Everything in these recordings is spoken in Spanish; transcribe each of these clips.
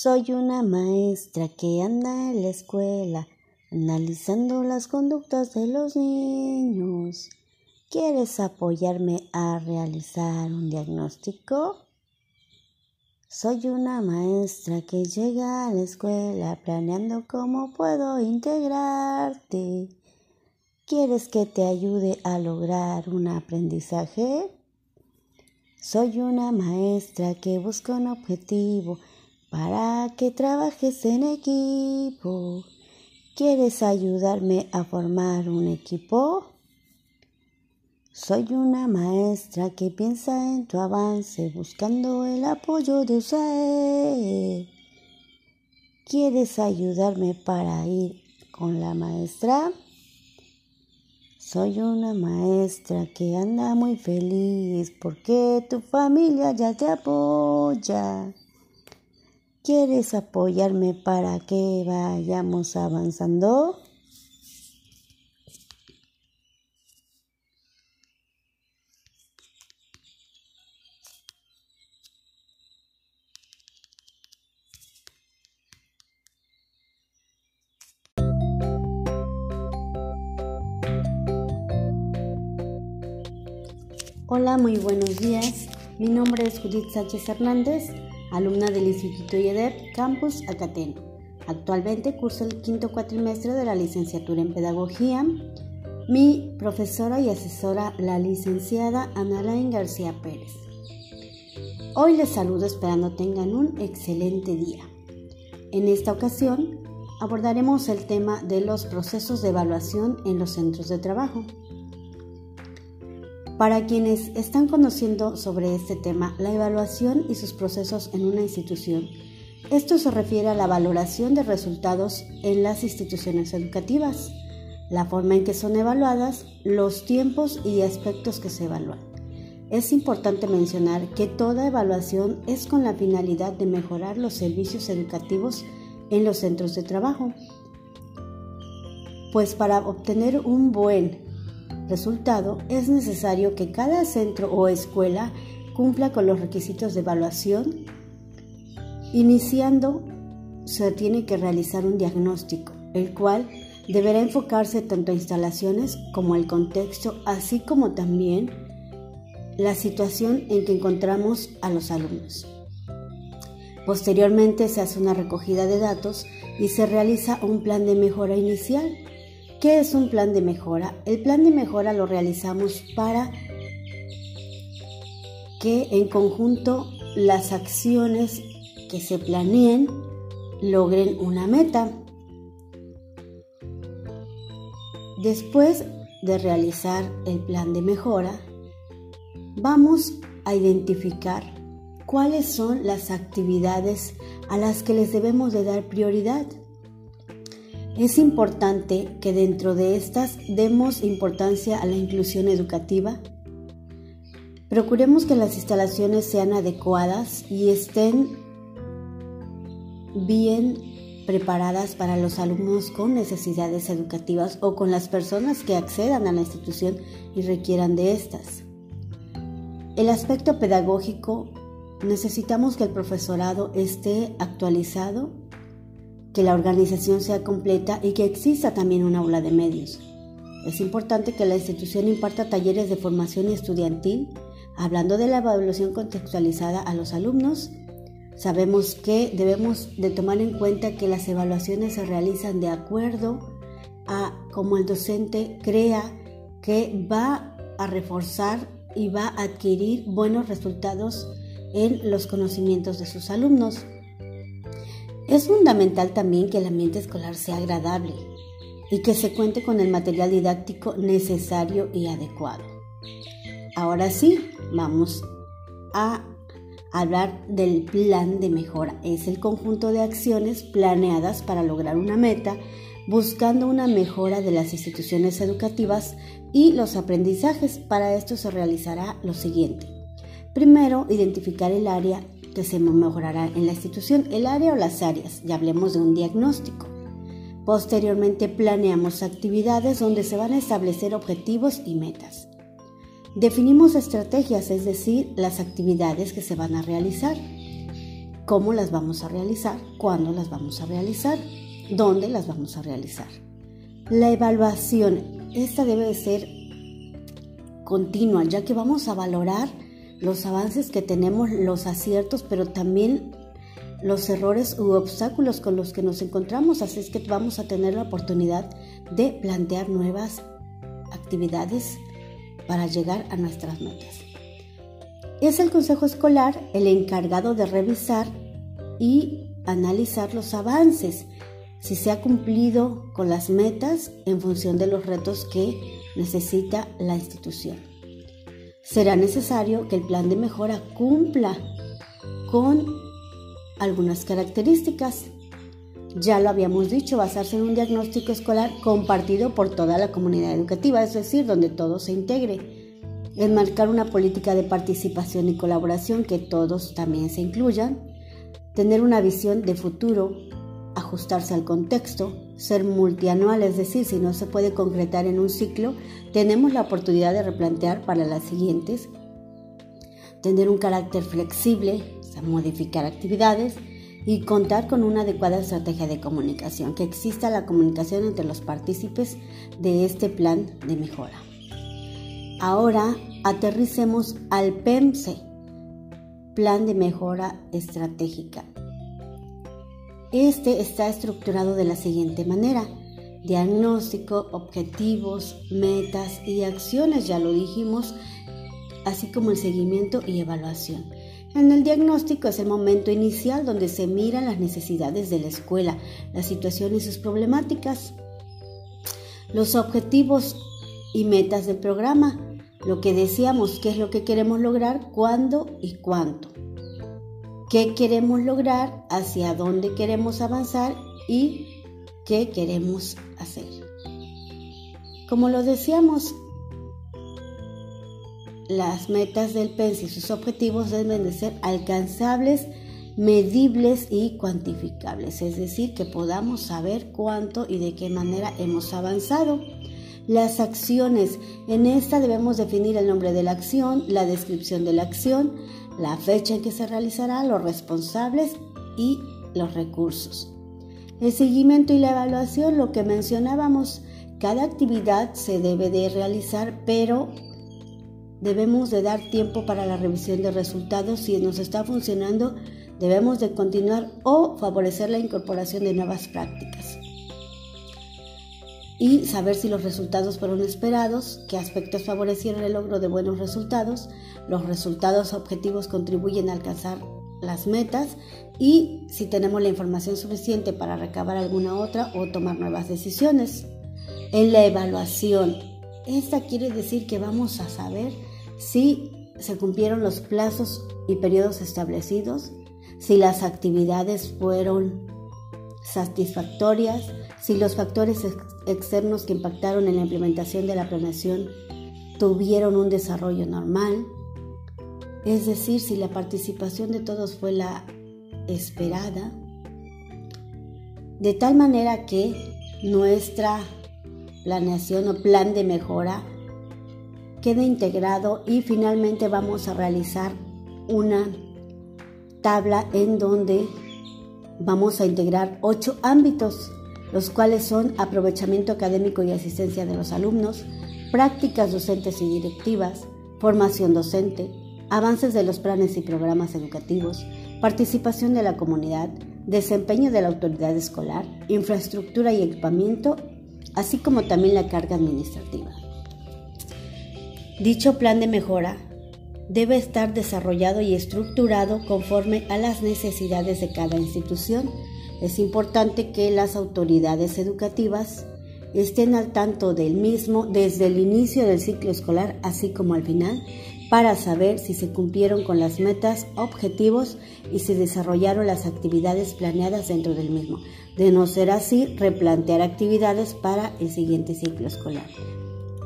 Soy una maestra que anda en la escuela analizando las conductas de los niños. ¿Quieres apoyarme a realizar un diagnóstico? Soy una maestra que llega a la escuela planeando cómo puedo integrarte. ¿Quieres que te ayude a lograr un aprendizaje? Soy una maestra que busca un objetivo para que trabajes en equipo. ¿Quieres ayudarme a formar un equipo? Soy una maestra que piensa en tu avance buscando el apoyo de usted. ¿Quieres ayudarme para ir con la maestra? Soy una maestra que anda muy feliz porque tu familia ya te apoya. ¿Quieres apoyarme para que vayamos avanzando? Hola, muy buenos días. Mi nombre es Judith Sánchez Hernández alumna del Instituto IEDEP Campus Acateno. Actualmente curso el quinto cuatrimestre de la licenciatura en Pedagogía. Mi profesora y asesora, la licenciada Analain García Pérez. Hoy les saludo esperando tengan un excelente día. En esta ocasión abordaremos el tema de los procesos de evaluación en los centros de trabajo. Para quienes están conociendo sobre este tema, la evaluación y sus procesos en una institución, esto se refiere a la valoración de resultados en las instituciones educativas, la forma en que son evaluadas, los tiempos y aspectos que se evalúan. Es importante mencionar que toda evaluación es con la finalidad de mejorar los servicios educativos en los centros de trabajo, pues para obtener un buen resultado, es necesario que cada centro o escuela cumpla con los requisitos de evaluación. Iniciando, se tiene que realizar un diagnóstico, el cual deberá enfocarse tanto a instalaciones como al contexto, así como también la situación en que encontramos a los alumnos. Posteriormente se hace una recogida de datos y se realiza un plan de mejora inicial ¿Qué es un plan de mejora? El plan de mejora lo realizamos para que en conjunto las acciones que se planeen logren una meta. Después de realizar el plan de mejora, vamos a identificar cuáles son las actividades a las que les debemos de dar prioridad. Es importante que dentro de estas demos importancia a la inclusión educativa. Procuremos que las instalaciones sean adecuadas y estén bien preparadas para los alumnos con necesidades educativas o con las personas que accedan a la institución y requieran de estas. El aspecto pedagógico, necesitamos que el profesorado esté actualizado que la organización sea completa y que exista también un aula de medios. Es importante que la institución imparta talleres de formación estudiantil, hablando de la evaluación contextualizada a los alumnos. Sabemos que debemos de tomar en cuenta que las evaluaciones se realizan de acuerdo a cómo el docente crea que va a reforzar y va a adquirir buenos resultados en los conocimientos de sus alumnos. Es fundamental también que el ambiente escolar sea agradable y que se cuente con el material didáctico necesario y adecuado. Ahora sí, vamos a hablar del plan de mejora. Es el conjunto de acciones planeadas para lograr una meta, buscando una mejora de las instituciones educativas y los aprendizajes. Para esto se realizará lo siguiente. Primero, identificar el área que se mejorará en la institución, el área o las áreas, y hablemos de un diagnóstico. Posteriormente planeamos actividades donde se van a establecer objetivos y metas. Definimos estrategias, es decir, las actividades que se van a realizar. cómo las vamos a realizar, cuándo las vamos a realizar, dónde las vamos a realizar. La evaluación, esta debe ser continua, ya que vamos a valorar los avances que tenemos, los aciertos, pero también los errores u obstáculos con los que nos encontramos. Así es que vamos a tener la oportunidad de plantear nuevas actividades para llegar a nuestras metas. Es el Consejo Escolar el encargado de revisar y analizar los avances, si se ha cumplido con las metas en función de los retos que necesita la institución. Será necesario que el plan de mejora cumpla con algunas características. Ya lo habíamos dicho, basarse en un diagnóstico escolar compartido por toda la comunidad educativa, es decir, donde todo se integre. Enmarcar una política de participación y colaboración que todos también se incluyan. Tener una visión de futuro, ajustarse al contexto, ser multianual, es decir, si no se puede concretar en un ciclo, tenemos la oportunidad de replantear para las siguientes. Tener un carácter flexible, modificar actividades y contar con una adecuada estrategia de comunicación, que exista la comunicación entre los partícipes de este plan de mejora. Ahora aterricemos al PEMSE, Plan de Mejora Estratégica. Este está estructurado de la siguiente manera. Diagnóstico, objetivos, metas y acciones, ya lo dijimos, así como el seguimiento y evaluación. En el diagnóstico es el momento inicial donde se miran las necesidades de la escuela, la situación y sus problemáticas, los objetivos y metas del programa, lo que decíamos, qué es lo que queremos lograr, cuándo y cuánto, qué queremos lograr, hacia dónde queremos avanzar y qué queremos hacer. Como lo decíamos, las metas del PENS y sus objetivos deben de ser alcanzables, medibles y cuantificables, es decir, que podamos saber cuánto y de qué manera hemos avanzado. Las acciones, en esta debemos definir el nombre de la acción, la descripción de la acción, la fecha en que se realizará, los responsables y los recursos. El seguimiento y la evaluación, lo que mencionábamos, cada actividad se debe de realizar, pero Debemos de dar tiempo para la revisión de resultados. Si nos está funcionando, debemos de continuar o favorecer la incorporación de nuevas prácticas. Y saber si los resultados fueron esperados, qué aspectos favorecieron el logro de buenos resultados, los resultados objetivos contribuyen a alcanzar las metas y si tenemos la información suficiente para recabar alguna otra o tomar nuevas decisiones. En la evaluación, esta quiere decir que vamos a saber si se cumplieron los plazos y periodos establecidos, si las actividades fueron satisfactorias, si los factores externos que impactaron en la implementación de la planeación tuvieron un desarrollo normal, es decir, si la participación de todos fue la esperada, de tal manera que nuestra planeación o plan de mejora quede integrado y finalmente vamos a realizar una tabla en donde vamos a integrar ocho ámbitos, los cuales son aprovechamiento académico y asistencia de los alumnos, prácticas docentes y directivas, formación docente, avances de los planes y programas educativos, participación de la comunidad, desempeño de la autoridad escolar, infraestructura y equipamiento, así como también la carga administrativa. Dicho plan de mejora debe estar desarrollado y estructurado conforme a las necesidades de cada institución. Es importante que las autoridades educativas estén al tanto del mismo desde el inicio del ciclo escolar así como al final para saber si se cumplieron con las metas, objetivos y si desarrollaron las actividades planeadas dentro del mismo. De no ser así, replantear actividades para el siguiente ciclo escolar.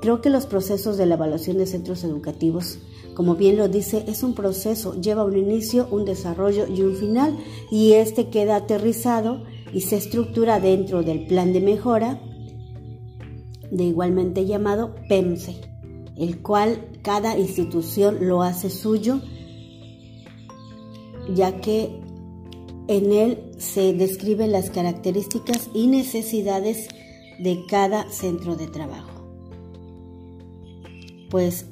Creo que los procesos de la evaluación de centros educativos, como bien lo dice, es un proceso, lleva un inicio, un desarrollo y un final, y este queda aterrizado y se estructura dentro del plan de mejora, de igualmente llamado PEMSE, el cual cada institución lo hace suyo, ya que En él se describen las características y necesidades de cada centro de trabajo. Pues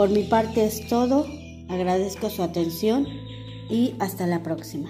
por mi parte es todo. Agradezco su atención y hasta la próxima.